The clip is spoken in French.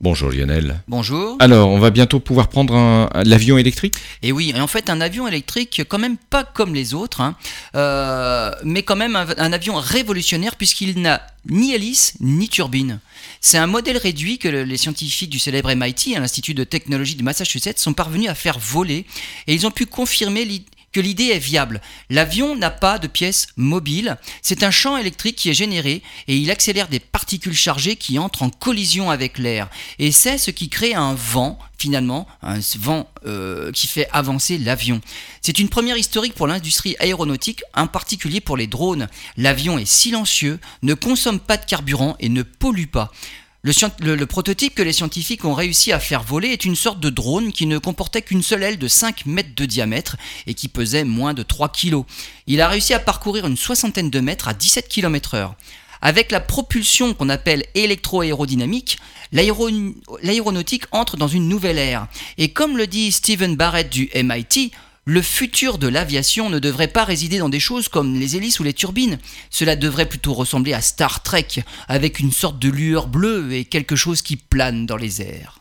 Bonjour Lionel. Bonjour. Alors, on va bientôt pouvoir prendre un- l'avion électrique? Et oui, et en fait, un avion électrique, quand même pas comme les autres, hein, euh, mais quand même un, un avion révolutionnaire puisqu'il n'a ni hélice ni turbine. C'est un modèle réduit que le- les scientifiques du célèbre MIT, à l'Institut de technologie du Massachusetts, sont parvenus à faire voler et ils ont pu confirmer que l'idée est viable. L'avion n'a pas de pièces mobiles, c'est un champ électrique qui est généré et il accélère des particules chargées qui entrent en collision avec l'air. Et c'est ce qui crée un vent, finalement, un vent euh, qui fait avancer l'avion. C'est une première historique pour l'industrie aéronautique, en particulier pour les drones. L'avion est silencieux, ne consomme pas de carburant et ne pollue pas. Le, prototype que les scientifiques ont réussi à faire voler est une sorte de drone qui ne comportait qu'une seule aile de 5 mètres de diamètre et qui pesait moins de 3 kg. Il a réussi à parcourir une soixantaine de mètres à 17 km heure. Avec la propulsion qu'on appelle électro-aérodynamique, l'aéro- l'aéronautique entre dans une nouvelle ère. Et comme le dit Stephen Barrett du MIT, le futur de l'aviation ne devrait pas résider dans des choses comme les hélices ou les turbines. Cela devrait plutôt ressembler à Star Trek, avec une sorte de lueur bleue et quelque chose qui plane dans les airs.